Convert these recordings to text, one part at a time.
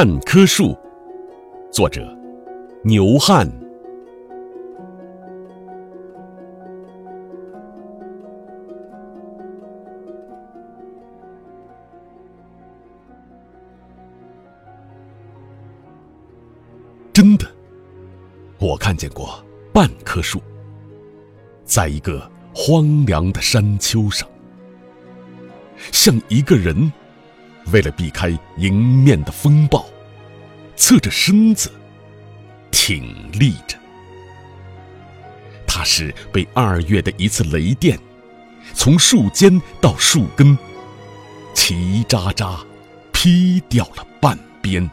半棵树，作者牛汉。真的，我看见过半棵树，在一个荒凉的山丘上，像一个人为了避开迎面的风暴，侧着身子挺立着。它是被二月的一次雷电，从树尖到树根，齐喳喳劈掉了半边。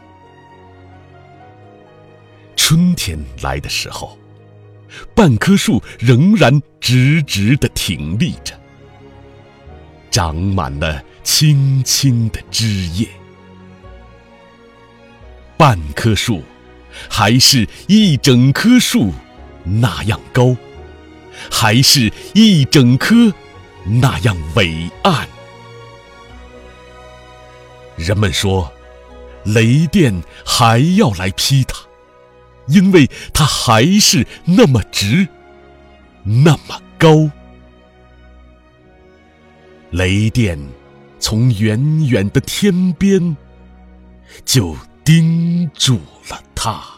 春天来的时候，半棵树仍然直直的挺立着，长满了青青的枝叶。半棵树，还是一整棵树那样高，还是一整棵那样伟岸。人们说，雷电还要来劈它。因为它还是那么直，那么高。雷电从远远的天边就盯住了他。